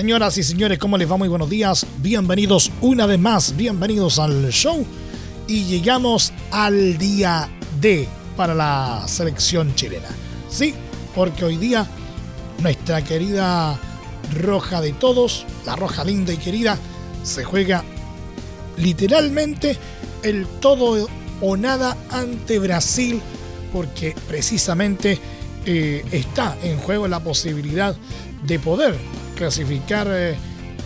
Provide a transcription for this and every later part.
Señoras y señores, ¿cómo les va? Muy buenos días. Bienvenidos una vez más, bienvenidos al show. Y llegamos al día D para la selección chilena. Sí, porque hoy día nuestra querida roja de todos, la roja linda y querida, se juega literalmente el todo o nada ante Brasil, porque precisamente eh, está en juego la posibilidad de poder clasificar eh,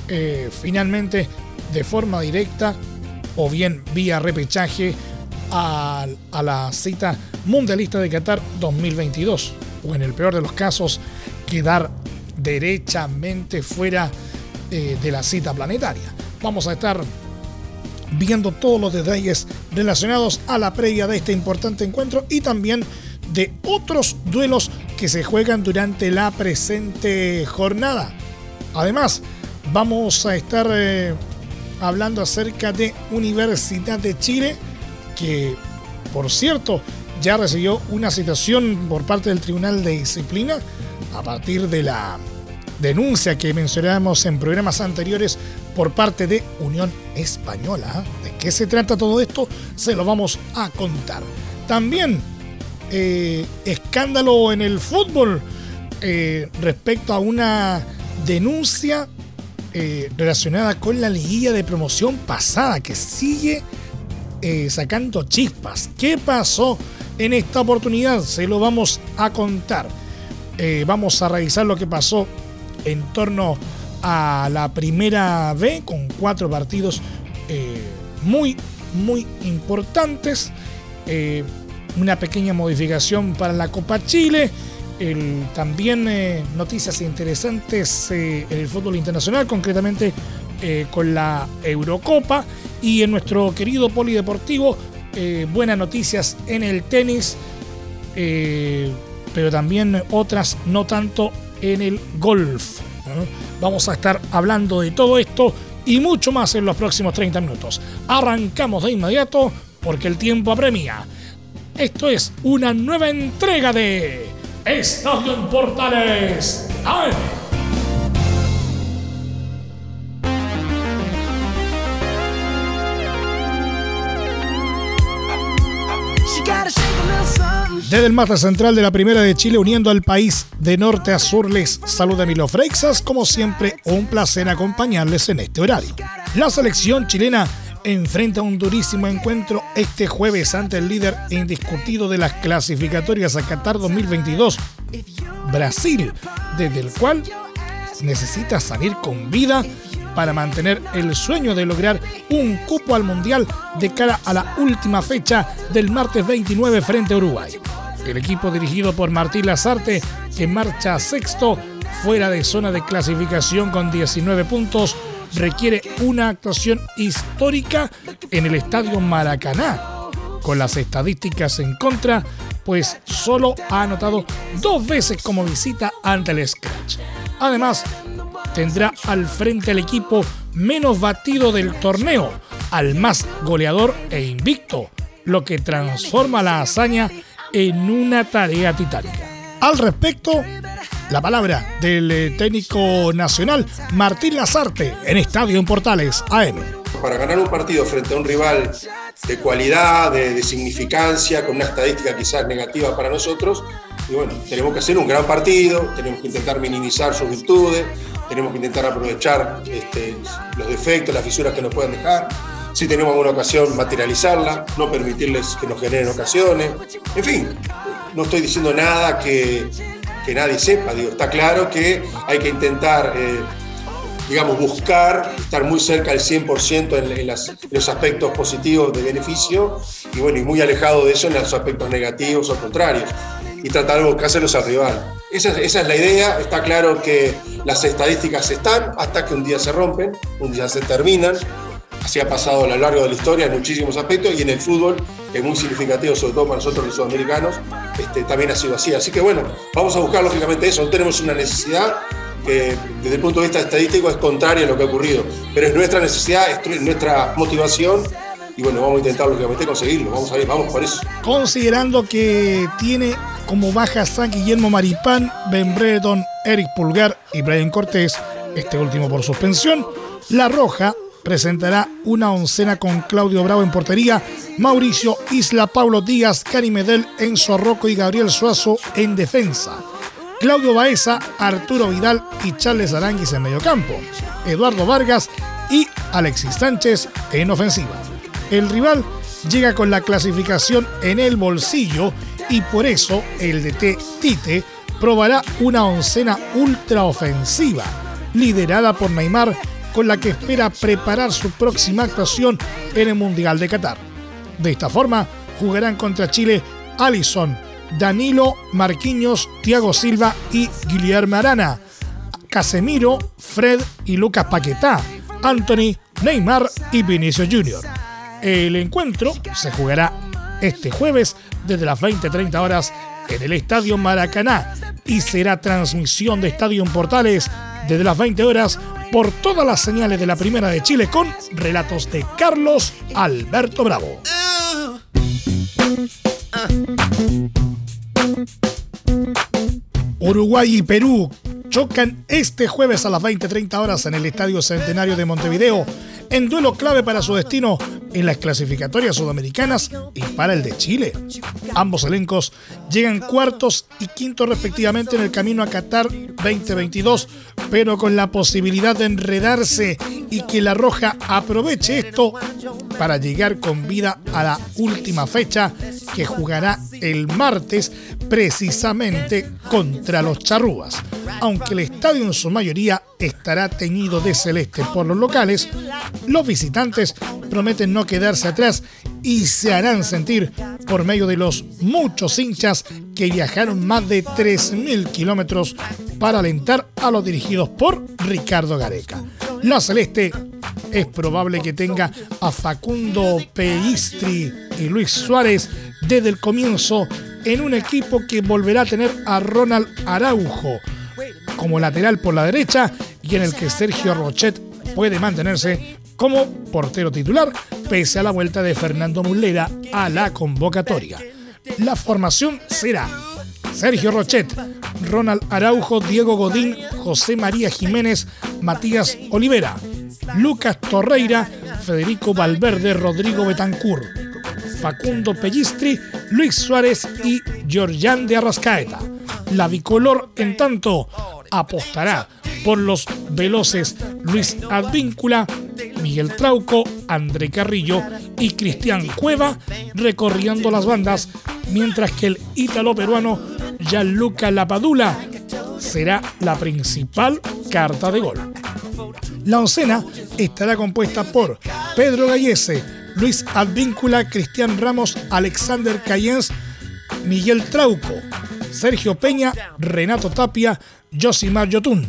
eh, finalmente de forma directa o bien vía repechaje a, la cita mundialista de Qatar 2022 o en el peor de los casos quedar derechamente fuera eh, de la cita planetaria. Vamos a estar viendo todos los detalles relacionados a la previa de este importante encuentro y también de otros duelos que se juegan durante la presente jornada. Además, vamos a estar eh, hablando acerca de Universidad de Chile, que por cierto ya recibió una citación por parte del Tribunal de Disciplina a partir de la denuncia que mencionábamos en programas anteriores por parte de Unión Española. ¿De qué se trata todo esto? Se lo vamos a contar. También eh, escándalo en el fútbol eh, respecto a una denuncia eh, relacionada con la liguilla de promoción pasada que sigue eh, sacando chispas. ¿Qué pasó en esta oportunidad? Se lo vamos a contar. Eh, vamos a revisar lo que pasó en torno a la primera B con cuatro partidos muy, muy importantes. una pequeña modificación para la Copa Chile también eh, noticias interesantes eh, en el fútbol internacional, concretamente eh, con la Eurocopa y en nuestro querido polideportivo, buenas noticias en el tenis, pero también otras no tanto en el golf. Vamos a estar hablando de todo esto y mucho más en los próximos 30 minutos. Arrancamos de inmediato porque el tiempo apremia. Esto es una nueva entrega de Estadio en Portales Desde el mata central de la Primera de Chile, uniendo al país de norte a sur, les saluda Milo Freixas. Como siempre, un placer acompañarles en este horario. La selección chilena enfrenta un durísimo encuentro este jueves ante el líder indiscutido de las clasificatorias a Qatar 2022, Brasil, desde el cual necesita salir con vida para mantener el sueño de lograr un cupo al Mundial de cara a la última fecha del martes 29 frente a Uruguay. El equipo dirigido por Martín Lazarte, que marcha sexto, fuera de zona de clasificación con 19 puntos, requiere una actuación histórica en el estadio Maracaná. Con las estadísticas en contra, pues solo ha anotado dos veces como visita ante el Scratch. Además, tendrá al frente al equipo menos batido del torneo, al más goleador e invicto, lo que transforma la hazaña en una tarea titánica. Al respecto, la palabra del eh, técnico nacional Martín Lazarte en Estadio en Portales AM. Para ganar un partido frente a un rival de cualidad, de, significancia, con una estadística quizás negativa para nosotros, y bueno, tenemos que hacer un gran partido, tenemos que intentar minimizar sus virtudes, tenemos que intentar aprovechar este, los defectos, las fisuras que nos puedan dejar. Si tenemos alguna ocasión, materializarla, no permitirles que nos generen ocasiones. En fin, no estoy diciendo nada que, que nadie sepa. Digo, está claro que hay que intentar, eh, digamos, buscar estar muy cerca del 100% en, los aspectos positivos de beneficio y, bueno, y muy alejado de eso en los aspectos negativos o contrarios. Y tratar de buscárselos al rival. Esa, esa es la idea. Está claro que las estadísticas están hasta que un día se rompen, un día se terminan. Así ha pasado a lo largo de la historia en muchísimos aspectos y en el fútbol, es muy significativo, sobre todo para nosotros los sudamericanos, este, también ha sido así. Así que bueno, vamos a buscar lógicamente eso. Tenemos una necesidad que desde el punto de vista estadístico es contraria a lo que ha ocurrido, pero es nuestra necesidad, es nuestra motivación y bueno, vamos a intentar lógicamente conseguirlo, vamos a ver, vamos por eso. Considerando que tiene como baja San Guillermo Maripán, Ben Breton, Eric Pulgar y Brian Cortés, este último por suspensión, La Roja presentará una oncena con Claudio Bravo en portería, Mauricio Isla, Pablo Díaz, Cari Medel, Enzo Rocco y Gabriel Suazo en defensa. Claudio Baeza, Arturo Vidal y Charles Aranguis en mediocampo, Eduardo Vargas y Alexis Sánchez en ofensiva. El rival llega con la clasificación en el bolsillo y por eso el DT Tite probará una oncena ultraofensiva, liderada por Neymar, con la que espera preparar su próxima actuación en el Mundial de Qatar. De esta forma, jugarán contra Chile Alison, Danilo, Marquinhos, Thiago Silva y Guillermo Arana, Casemiro, Fred y Lucas Paquetá, Anthony, Neymar y Vinicius Jr. El encuentro se jugará este jueves desde las 20-30 horas en el Estadio Maracaná y será transmisión de Estadio Portales desde las 20 horas por todas las señales de la Primera de Chile con relatos de Carlos Alberto Bravo. Uruguay y Perú chocan este jueves a las 20-30 horas en el Estadio Centenario de Montevideo en duelo clave para su destino en las clasificatorias sudamericanas y para el de Chile. Ambos elencos llegan cuartos y quintos respectivamente en el camino a Qatar 2022, pero con la posibilidad de enredarse y que la Roja aproveche esto para llegar con vida a la última fecha que jugará el martes precisamente contra los charrúas. Aunque el estadio en su mayoría estará teñido de celeste por los locales, los visitantes prometen no quedarse atrás y se harán sentir por medio de los muchos hinchas que viajaron más de 3.000 kilómetros para alentar a los dirigidos por Ricardo Gareca. La Celeste es probable que tenga a Facundo Peistri y Luis Suárez desde el comienzo en un equipo que volverá a tener a Ronald Araujo como lateral por la derecha y en el que Sergio Rochet puede mantenerse como portero titular pese a la vuelta de Fernando Mullera a la convocatoria. La formación será Sergio Rochet, Ronald Araujo, Diego Godín, José María Jiménez, Matías Olivera, Lucas Torreira, Federico Valverde, Rodrigo Betancourt, Facundo Pellistri, Luis Suárez y Georgián de Arrascaeta. La bicolor, en tanto, apostará por los veloces Luis Advíncula, Miguel Trauco, André Carrillo y Cristian Cueva recorriendo las bandas, mientras que el ítalo peruano Gianluca Lapadula será la principal carta de gol. La oncena estará compuesta por Pedro Gallese, Luis Advíncula, Cristian Ramos, Alexander Cayens, Miguel Trauco, Sergio Peña, Renato Tapia, Josimar Yotun,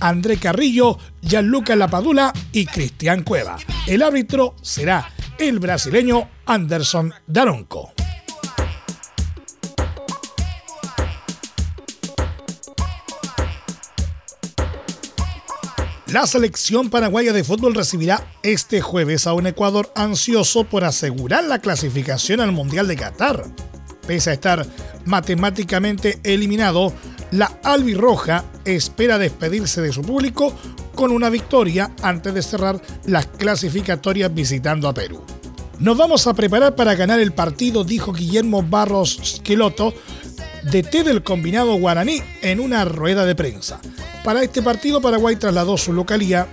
André Carrillo, Gianluca Lapadula y Cristian Cueva. El árbitro será el brasileño Anderson Daronco. La selección paraguaya de fútbol recibirá este jueves a un Ecuador ansioso por asegurar la clasificación al Mundial de Qatar. Pese a estar matemáticamente eliminado, la albirroja espera despedirse de su público con una victoria antes de cerrar las clasificatorias visitando a Perú. Nos vamos a preparar para ganar el partido, dijo Guillermo Barros Esqueloto, DT del combinado guaraní, en una rueda de prensa. Para este partido, Paraguay trasladó su localía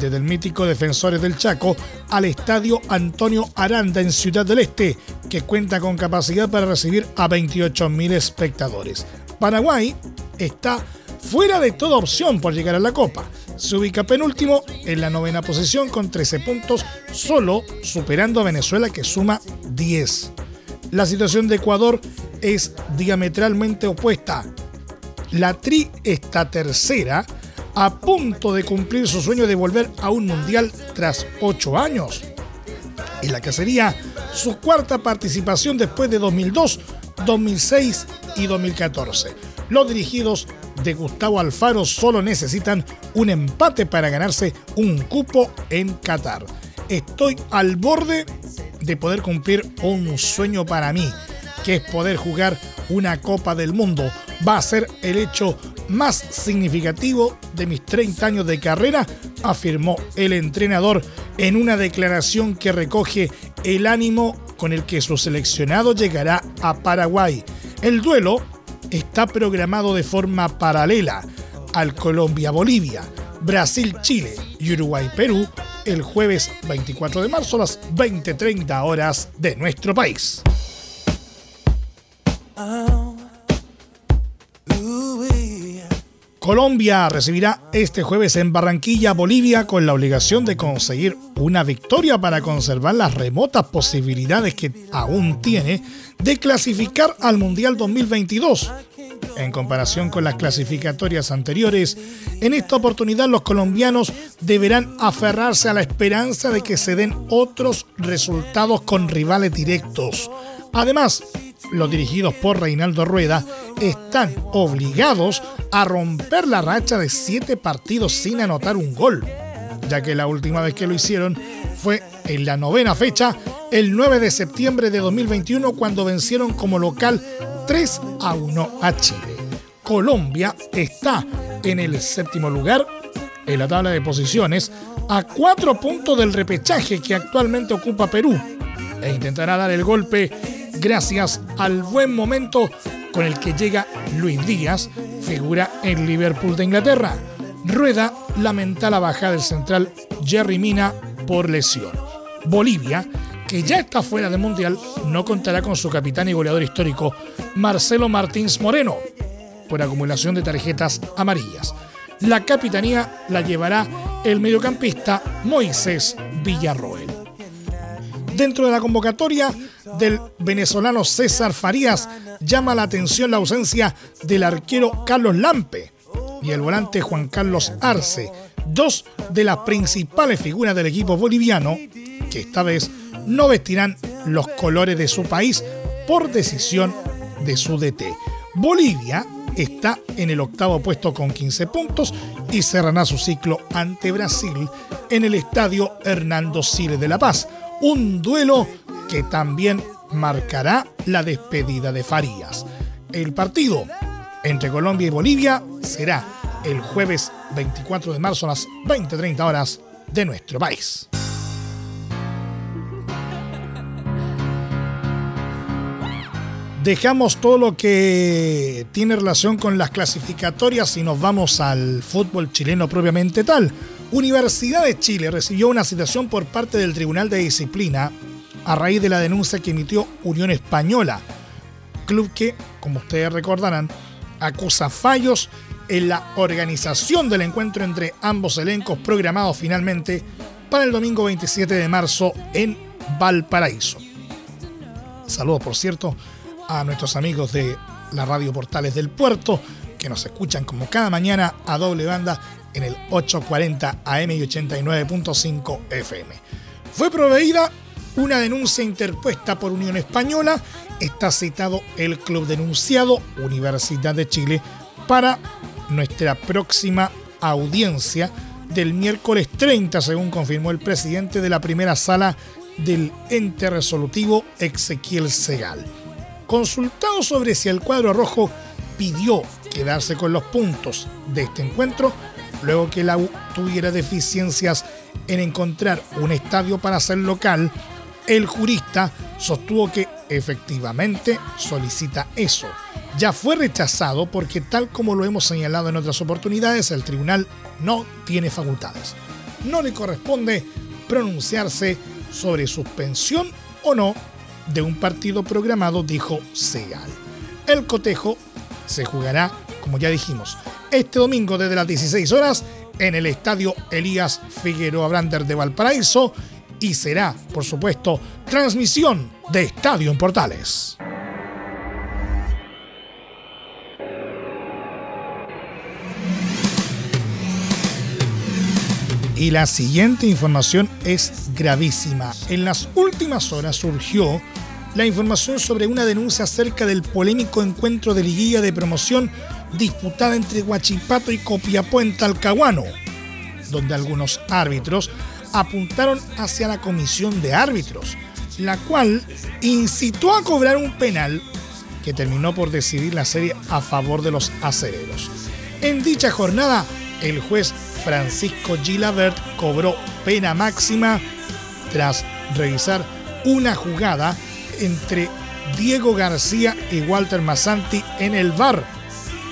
desde el mítico Defensores del Chaco al estadio Antonio Aranda en Ciudad del Este, que cuenta con capacidad para recibir a 28.000 espectadores. Paraguay está fuera de toda opción por llegar a la Copa. Se ubica penúltimo en la novena posición con 13 puntos, solo superando a Venezuela que suma 10. La situación de Ecuador es diametralmente opuesta. La Tri está tercera a punto de cumplir su sueño de volver a un mundial tras ocho años, en la que sería su cuarta participación después de 2002, 2006 y 2014. Los dirigidos de Gustavo Alfaro solo necesitan un empate para ganarse un cupo en Qatar. Estoy al borde de poder cumplir un sueño para mí, que es poder jugar una Copa del Mundo. Va a ser el hecho más significativo de mis 30 años de carrera, afirmó el entrenador en una declaración que recoge el ánimo con el que su seleccionado llegará a Paraguay. El duelo está programado de forma paralela al Colombia-Bolivia, Brasil-Chile y Uruguay-Perú el jueves 24 de marzo a las 20:30 horas de nuestro país. Colombia recibirá este jueves en Barranquilla, Bolivia, con la obligación de conseguir una victoria para conservar las remotas posibilidades que aún tiene de clasificar al Mundial 2022. En comparación con las clasificatorias anteriores, en esta oportunidad los colombianos deberán aferrarse a la esperanza de que se den otros resultados con rivales directos. Además, los dirigidos por Reinaldo Rueda, están obligados a romper la racha de siete partidos sin anotar un gol, ya que la última vez que lo hicieron fue en la novena fecha, el 9 de septiembre de 2021, cuando vencieron como local 3 a 1 a Chile. Colombia está en el séptimo lugar en la tabla de posiciones, a cuatro puntos del repechaje que actualmente ocupa Perú, e intentará dar el golpe gracias al buen momento con el que llega Luis Díaz, figura en Liverpool de Inglaterra. Rueda lamenta la baja del central Jerry Mina por lesión. Bolivia, que ya está fuera del Mundial, no contará con su capitán y goleador histórico Marcelo Martins Moreno por acumulación de tarjetas amarillas. La capitanía la llevará el mediocampista Moisés Villarroel. Dentro de la convocatoria del venezolano César Farías llama la atención la ausencia del arquero Carlos Lampe y el volante Juan Carlos Arce, dos de las principales figuras del equipo boliviano que esta vez no vestirán los colores de su país por decisión de su DT. Bolivia está en el octavo puesto con 15 puntos y cerrará su ciclo ante Brasil en el estadio Hernando Siles de La Paz un duelo que también marcará la despedida de Farías. El partido entre Colombia y Bolivia será el jueves 24 de marzo a las 20:30 horas de nuestro país. Dejamos todo lo que tiene relación con las clasificatorias y nos vamos al fútbol chileno propiamente tal. Universidad de Chile recibió una citación por parte del Tribunal de Disciplina a raíz de la denuncia que emitió Unión Española, club que, como ustedes recordarán, acusa fallos en la organización del encuentro entre ambos elencos programados finalmente para el domingo 27 de marzo en Valparaíso. Saludos, por cierto, a nuestros amigos de la Radio Portales del Puerto, que nos escuchan como cada mañana a doble banda en el 840 AM y 89.5 FM. Fue proveída una denuncia interpuesta por Unión Española. Está citado el club denunciado Universidad de Chile para nuestra próxima audiencia del miércoles 30, según confirmó el presidente de la primera sala del ente resolutivo Ezequiel Segal. Consultado sobre si el cuadro rojo pidió quedarse con los puntos de este encuentro, luego que la U tuviera deficiencias en encontrar un estadio para ser local, el jurista sostuvo que efectivamente solicita eso. Ya fue rechazado porque tal como lo hemos señalado en otras oportunidades, el tribunal no tiene facultades. No le corresponde pronunciarse sobre suspensión o no de un partido programado, dijo Segal. El cotejo se jugará, como ya dijimos, este domingo desde las 16 horas en el estadio Elías Figueroa Brander de Valparaíso y será, por supuesto, transmisión de Estadio en Portales. Y la siguiente información es gravísima. En las últimas horas surgió la información sobre una denuncia acerca del polémico encuentro de liguilla de promoción disputada entre Huachipato y Copiapó en Talcahuano, donde algunos árbitros apuntaron hacia la comisión de árbitros, la cual incitó a cobrar un penal que terminó por decidir la serie a favor de los acereros. En dicha jornada, el juez Francisco Gilabert cobró pena máxima tras revisar una jugada entre Diego García y Walter Massanti en el bar,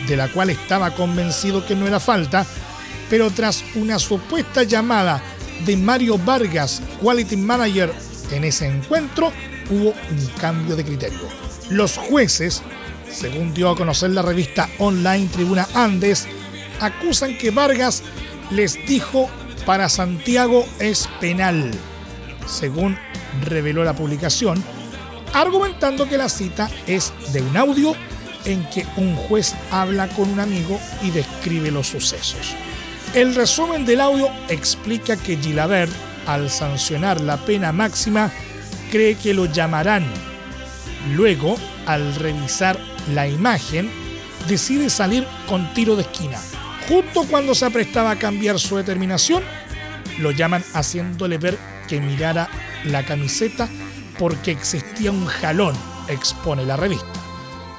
de la cual estaba convencido que no era falta, pero tras una supuesta llamada de Mario Vargas, Quality Manager, en ese encuentro, hubo un cambio de criterio. Los jueces, según dio a conocer la revista online Tribuna Andes, acusan que Vargas les dijo para Santiago es penal, según reveló la publicación, argumentando que la cita es de un audio en que un juez habla con un amigo y describe los sucesos. El resumen del audio explica que Gilabert, al sancionar la pena máxima, cree que lo llamarán. Luego, al revisar la imagen, decide salir con tiro de esquina. Justo cuando se aprestaba a cambiar su determinación, lo llaman haciéndole ver que mirara la camiseta porque existía un jalón, expone la revista.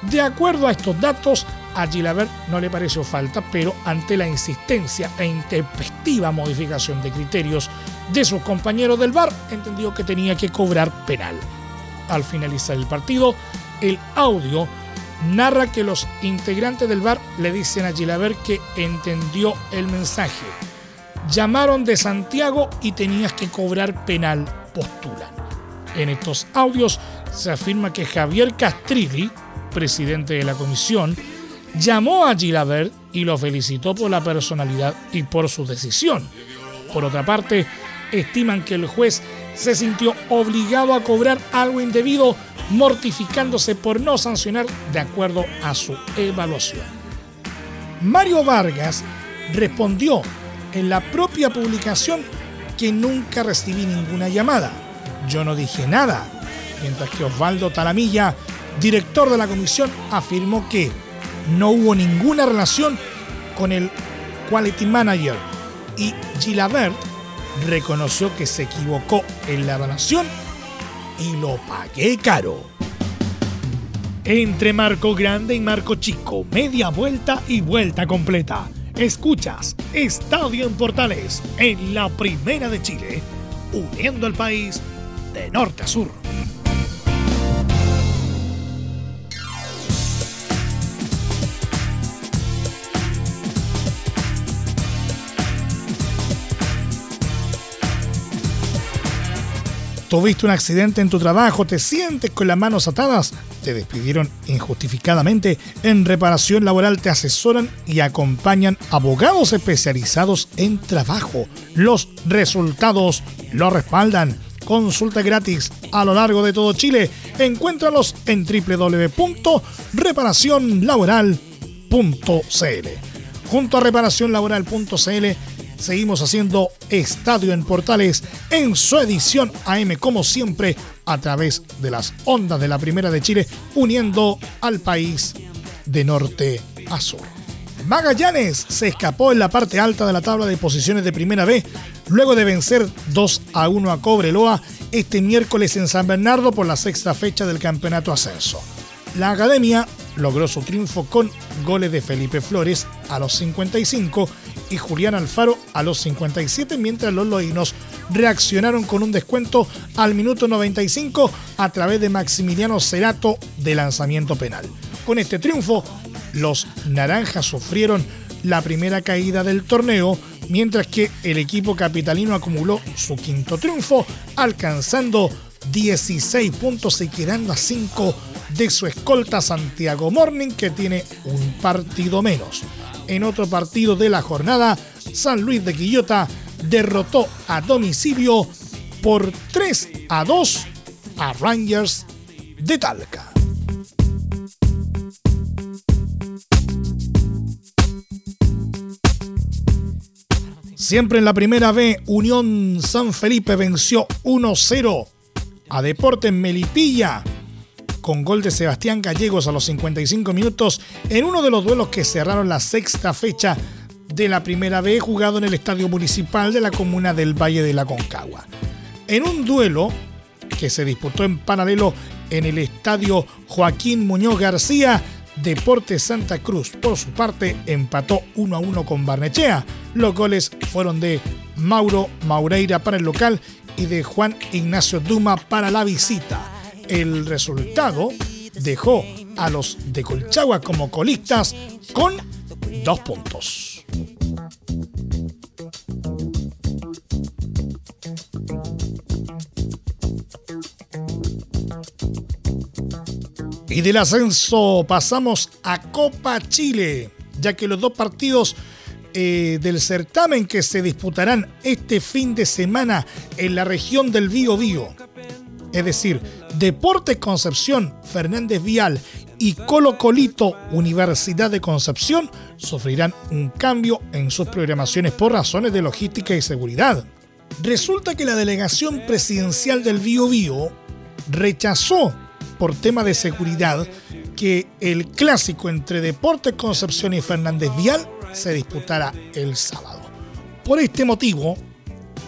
De acuerdo a estos datos, a Gilabert no le pareció falta, pero ante la insistencia e intempestiva modificación de criterios de sus compañeros del bar, entendió que tenía que cobrar penal. Al finalizar el partido, el audio narra que los integrantes del bar le dicen a Gilabert que entendió el mensaje. Llamaron de Santiago y tenías que cobrar penal, postulan. En estos audios se afirma que Javier Castrilli, presidente de la comisión, llamó a Gilabert y lo felicitó por la personalidad y por su decisión. Por otra parte, estiman que el juez se sintió obligado a cobrar algo indebido, mortificándose por no sancionar de acuerdo a su evaluación. Mario Vargas respondió en la propia publicación que nunca recibí ninguna llamada yo no dije nada, mientras que Osvaldo Talamilla, director de la comisión, afirmó que no hubo ninguna relación con el Quality Manager y Gilabert reconoció que se equivocó en la evaluación y lo pagué caro. Entre Marco Grande y Marco Chico, media vuelta y vuelta completa. Escuchas Estadio en Portales en la Primera de Chile, uniendo al país de norte a sur. ¿Tuviste un accidente en tu trabajo? ¿Te sientes con las manos atadas? ¿Te despidieron injustificadamente? En reparación laboral te asesoran y acompañan abogados especializados en trabajo. Los resultados lo respaldan. Consulta gratis a lo largo de todo Chile. Encuéntralos en www.reparacionlaboral.cl. Junto a reparacionlaboral.cl seguimos haciendo Estadio en Portales en su edición AM como siempre a través de las ondas de la Primera de Chile uniendo al país de norte a sur. Magallanes se escapó en la parte alta de la tabla de posiciones de Primera B luego de vencer 2 a 1 a Cobreloa este miércoles en San Bernardo por la sexta fecha del Campeonato Ascenso. La Academia logró su triunfo con goles de Felipe Flores a los 55 y Julián Alfaro a los 57, mientras los loínos reaccionaron con un descuento al minuto 95 a través de Maximiliano Cerato de lanzamiento penal. Con este triunfo, los naranjas sufrieron la primera caída del torneo, mientras que el equipo capitalino acumuló su quinto triunfo, alcanzando 16 puntos y quedando a 5 de su escolta Santiago Morning, que tiene un partido menos. En otro partido de la jornada, San Luis de Quillota derrotó a domicilio por 3 a 2 a Rangers de Talca. Siempre en la primera B, Unión San Felipe venció 1-0 a Deportes Melipilla con gol de Sebastián Gallegos a los 55 minutos en uno de los duelos que cerraron la sexta fecha de la primera B jugado en el Estadio Municipal de la comuna del Valle de la Concagua. En un duelo que se disputó en paralelo en el Estadio Joaquín Muñoz García, Deportes Santa Cruz, por su parte, empató 1 a 1 con Barnechea. Los goles fueron de Mauro Maureira para el local y de Juan Ignacio Duma para la visita. El resultado dejó a los de Colchagua como colistas con dos puntos. Y del ascenso pasamos a Copa Chile, ya que los dos partidos eh, del certamen que se disputarán este fin de semana en la región del Bío Bío, es decir, Deportes Concepción, Fernández Vial y Colo Colito, Universidad de Concepción, sufrirán un cambio en sus programaciones por razones de logística y seguridad. Resulta que la delegación presidencial del Bío Bío rechazó por tema de seguridad que el clásico entre Deportes Concepción y Fernández Vial se disputara el sábado. Por este motivo,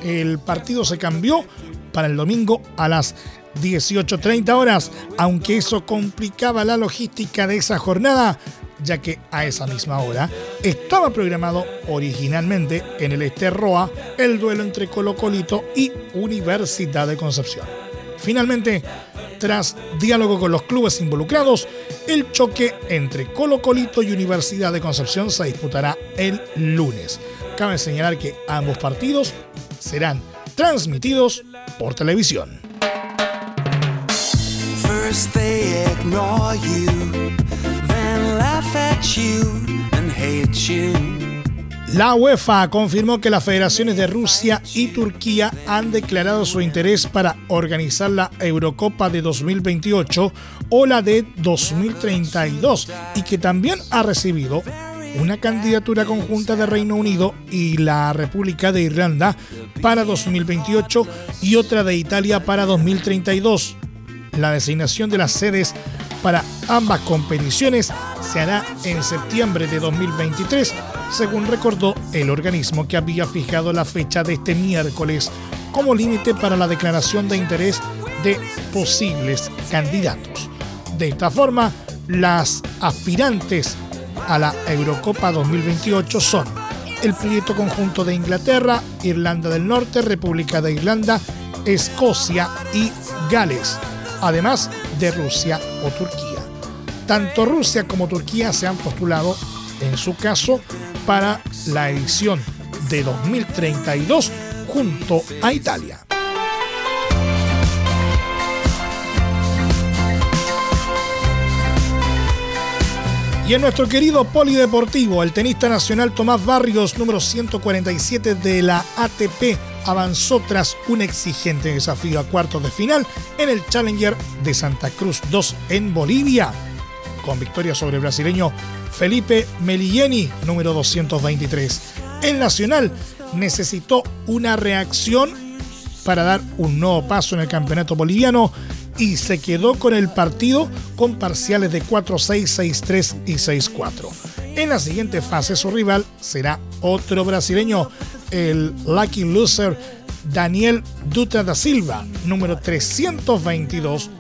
el partido se cambió para el domingo a las 18.30 horas, aunque eso complicaba la logística de esa jornada, ya que a esa misma hora estaba programado originalmente en el Esterroa el duelo entre Colo Colito y Universidad de Concepción. Finalmente, tras diálogo con los clubes involucrados, el choque entre Colo Colito y Universidad de Concepción se disputará el lunes. Cabe señalar que ambos partidos serán transmitidos por televisión. La UEFA confirmó que las federaciones de Rusia y Turquía han declarado su interés para organizar la Eurocopa de 2028 o la de 2032 y que también ha recibido una candidatura conjunta de Reino Unido y la República de Irlanda para 2028 y otra de Italia para 2032. La designación de las sedes para ambas competiciones se hará en septiembre de 2023, según recordó el organismo que había fijado la fecha de este miércoles como límite para la declaración de interés de posibles candidatos. De esta forma, las aspirantes a la Eurocopa 2028 son el proyecto conjunto de Inglaterra, Irlanda del Norte, República de Irlanda, Escocia y Gales además de Rusia o Turquía. Tanto Rusia como Turquía se han postulado, en su caso, para la edición de 2032 junto a Italia. Y en nuestro querido polideportivo, el tenista nacional Tomás Barrios, número 147 de la ATP, avanzó tras un exigente desafío a cuartos de final en el Challenger de Santa Cruz 2 en Bolivia, con victoria sobre el brasileño Felipe Melilleni, número 223. El Nacional necesitó una reacción para dar un nuevo paso en el campeonato boliviano y se quedó con el partido con parciales de 4-6, 6-3 y 6-4. En la siguiente fase su rival será otro brasileño, el Lucky Loser Daniel Dutra da Silva, número 322,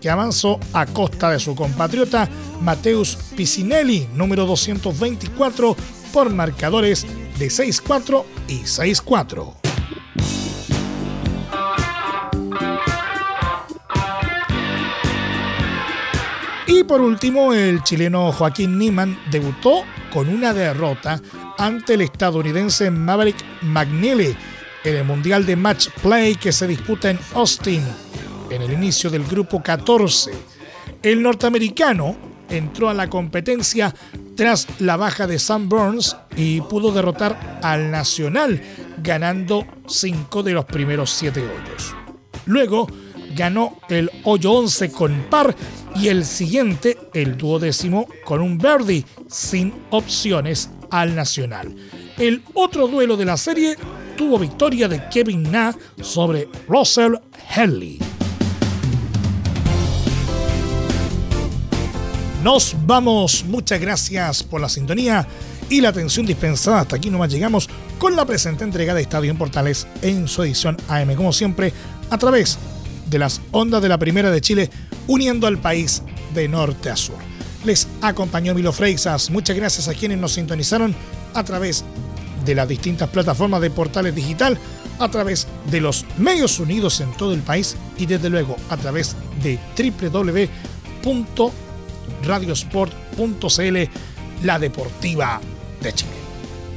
que avanzó a costa de su compatriota Mateus Picinelli, número 224, por marcadores de 6-4 y 6-4. Y por último, el chileno Joaquín Niman debutó con una derrota ante el estadounidense Maverick McNeely en el Mundial de Match Play que se disputa en Austin en el inicio del grupo 14. El norteamericano entró a la competencia tras la baja de Sam Burns y pudo derrotar al Nacional ganando 5 de los primeros 7 hoyos. Luego ganó el hoyo 11 con par y el siguiente, el duodécimo, con un birdie sin opciones al Nacional. El otro duelo de la serie tuvo victoria de Kevin Na sobre Russell Henley. Nos vamos. Muchas gracias por la sintonía y la atención dispensada. Hasta aquí nomás llegamos con la presente entrega de Estadio en Portales en su edición AM, como siempre, a través de las ondas de la Primera de Chile, uniendo al país de norte a sur. Les acompañó Milo Freixas. Muchas gracias a quienes nos sintonizaron a través de las distintas plataformas de Portales Digital, a través de los medios unidos en todo el país y desde luego a través de www.radiosport.cl, la deportiva de Chile.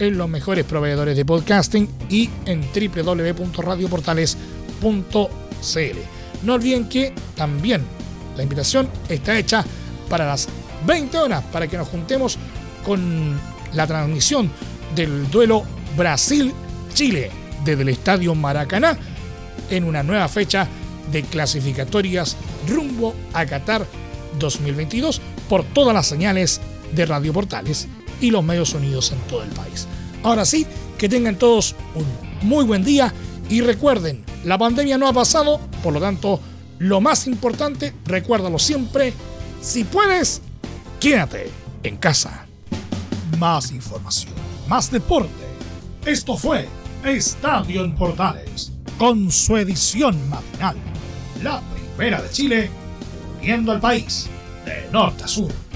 en los mejores proveedores de podcasting y en www.radioportales.cl. No olviden que también la invitación está hecha para las 20 horas para que nos juntemos con la transmisión del duelo Brasil-Chile desde el Estadio Maracaná en una nueva fecha de clasificatorias rumbo a Qatar 2022 por todas las señales de Radio Portales y los medios unidos en todo el país. Ahora sí, que tengan todos un muy buen día y recuerden, la pandemia no ha pasado, por lo tanto, lo más importante, recuérdalo siempre, si puedes, quédate en casa. Más información, más deporte. Esto fue Estadio en Portales, con su edición matinal, la primera de Chile, viendo al país de norte a sur.